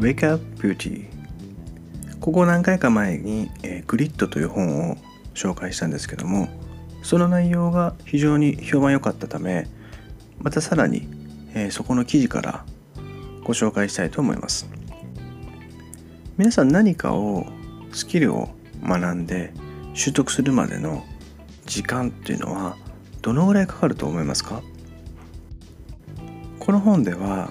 Wake Up Beauty ここ何回か前に、えー、グリッドという本を紹介したんですけどもその内容が非常に評判良かったためまたさらに、えー、そこの記事からご紹介したいと思います。皆さん何かをスキルを学んで習得するまでの時間っていうのはどのぐらいかかると思いますか？この本では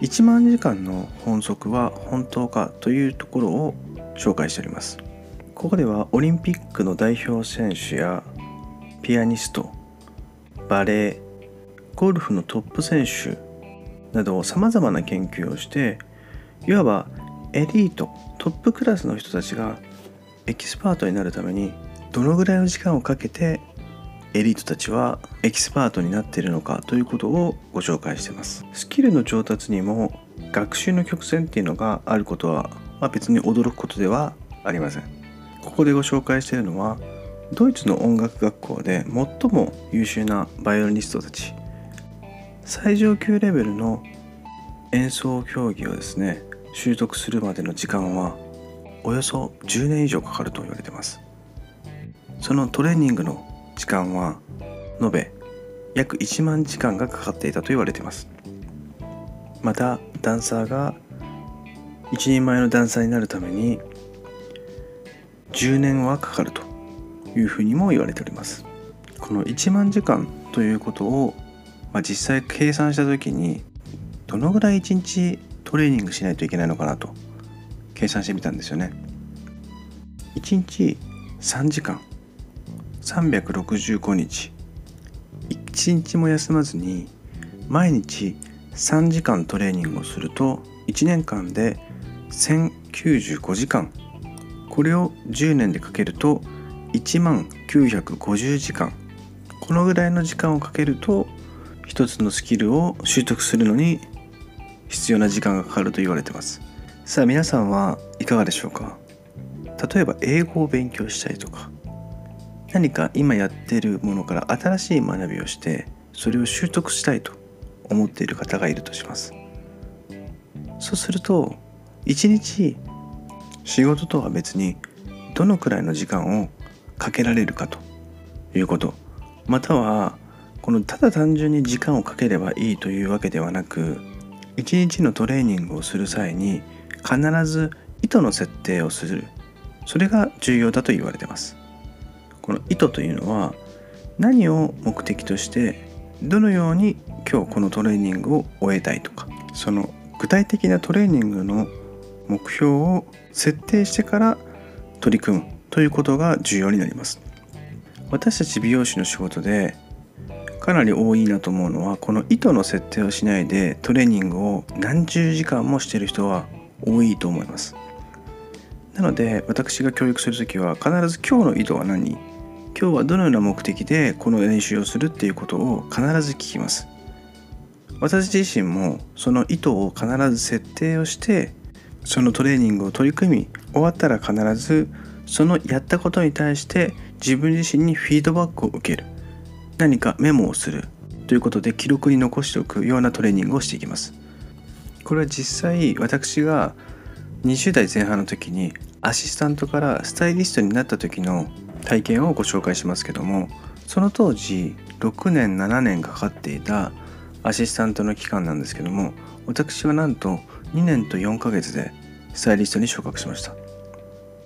1万時間の本則は本当かというところを紹介しております。ここではオリンピックの代表選手やピアニストバレエゴルフのトップ選手などさまざまな研究をしていわばエリートトップクラスの人たちがエキスパートになるためにどのぐらいの時間をかけてエリートたちはエキスパートになっているのかということをご紹介しています。スキルの上達にも学習の曲線っていうのがあることは、まあ、別に驚くことではありません。ここでご紹介しているのはドイツの音楽学校で最も優秀なバイオリニストたち。最上級レベルの演奏競技をですね習得するまでの時間はおよそ10年以上かかると言われてます。そのトレーニングの時間は延べ約1万時間がかかっていたと言われています。またダンサーが一人前のダンサーになるために10年はかかるというふうにも言われております。この1万時間ということを、まあ、実際計算した時にどのぐらい1日トレーニングしないといけないのかなと計算してみたんですよね。1日3時間。365日。1日も休まずに毎日3時間トレーニングをすると1年間で1095時間。これを10年でかけると1万950時間。このぐらいの時間をかけると一つのスキルを習得するのに必要な時間がかかると言われてます。さあ皆さんはいかがでしょうか？例えば英語を勉強したりとか何か今やっているものから新しい学びをしてそれを習得したいと思っている方がいるとします。そうすると一日仕事とは別にどのくらいの時間をかけられるかということまたはこのただ単純に時間をかければいいというわけではなく一日のトレーニングをする際に必ず意図の設定をする。それが重要だと言われてます。この意図というのは何を目的としてどのように今日このトレーニングを終えたいとかその具体的なトレーニングの目標を設定してから取り組むということが重要になります。私たち美容師の仕事でかなり多いなと思うのはこの糸の設定をしないでトレーニングを何十時間もしてる人は多いと思います。なので私が教育する時は必ず今日の意図は何今日はどのような目的でこの練習をするっていうことを必ず聞きます。私自身もその意図を必ず設定をしてそのトレーニングを取り組み終わったら必ずそのやったことに対して自分自身にフィードバックを受ける。何かメモをする。ということで記録に残しておくようなトレーニングをしていきます。これは実際私が20代前半の時にアシスタントからスタイリストになった時の体験をご紹介しますけどもその当時6年7年かかっていたアシスタントの期間なんですけども私はなんと2年と4ヶ月でスタイリストに昇格しました。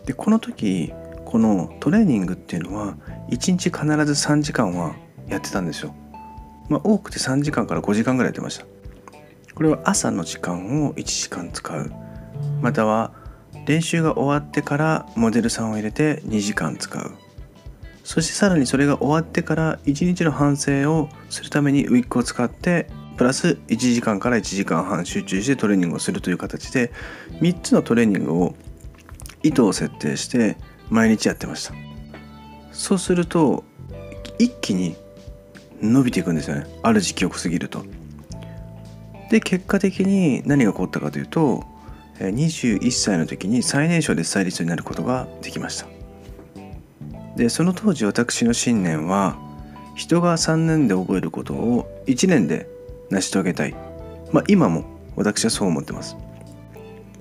でこの時このトレーニングっていうのは1日必ず3時間はやってたんですよ。まあ多くて3時間から5時間ぐらいやってました。これは朝の時間を1時間使う。または練習が終わってからモデルさんを入れて2時間使う。そしてさらにそれが終わってから1日の反省をするためにウィッグを使ってプラス1時間から1時間半集中してトレーニングをするという形で3つのトレーニングを意図を設定して毎日やってました。そうすると一気に伸びていくんですよね。ある時期を過ぎると。で結果的に何が起こったかというと21歳の時に最年少でスタイリストになることができました。でその当時私の信念は人が3年で覚えることを1年で成し遂げたい。まあ今も私はそう思ってます。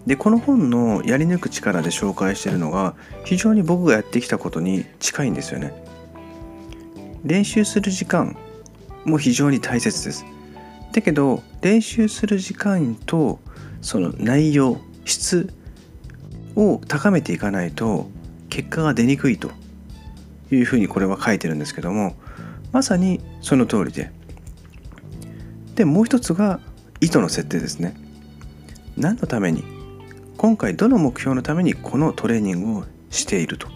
でこの本のやり抜く力で紹介しているのが非常に僕がやってきたことに近いんですよね。練習する時間も非常に大切です。だけど練習する時間とその内容質を高めていかないと結果が出にくいと。いうふうにこれは書いてるんですけどもまさにその通りで。でもう一つが意図の設定ですね。何のために今回どの目標のためにこのトレーニングをしていると。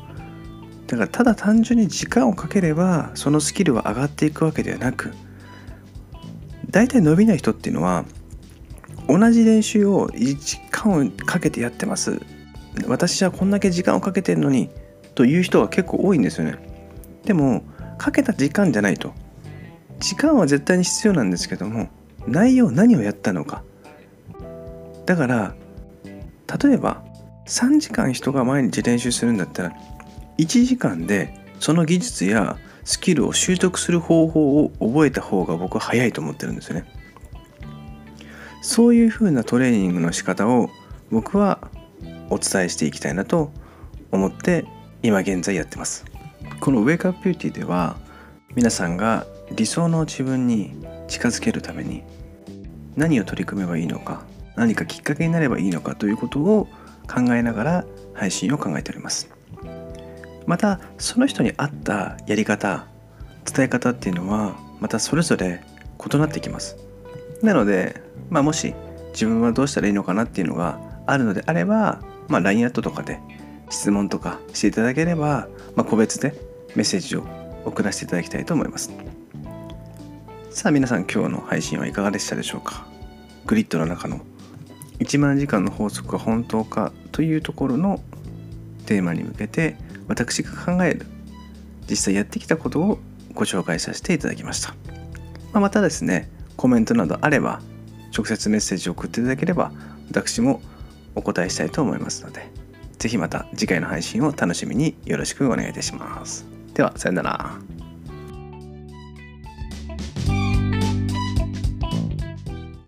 だからただ単純に時間をかければそのスキルは上がっていくわけではなく大体伸びない人っていうのは同じ練習を時間をかけてやってます。私はこんだけ時間をかけてるのにという人が結構多いんですよね。でもかけた時間じゃないと。時間は絶対に必要なんですけども内容何をやったのか。だから例えば3時間人が毎日練習するんだったら1時間でその技術やスキルを習得する方法を覚えた方が僕は早いと思ってるんですよね。そういうふうなトレーニングの仕方を僕はお伝えしていきたいなと思って今現在やってます。このウェイクアップビューティーでは皆さんが理想の自分に近づけるために何を取り組めばいいのか何かきっかけになればいいのかということを考えながら配信を考えております。またその人に合ったやり方伝え方っていうのはまたそれぞれ異なってきます。なので、まあ、もし自分はどうしたらいいのかなっていうのがあるのであれば、まあ、LINE アットとかで質問とかしていただければ、まあ、個別でメッセージを送らせていただきたいと思います。さあ皆さん今日の配信はいかがでしたでしょうか？グリッドの中の1万時間の法則は本当かというところのテーマに向けて私が考える実際やってきたことをご紹介させていただきました、まあ、またですねコメントなどあれば直接メッセージを送っていただければ私もお答えしたいと思いますのでぜひまた次回の配信を楽しみによろしくお願いいたします。では、さよなら。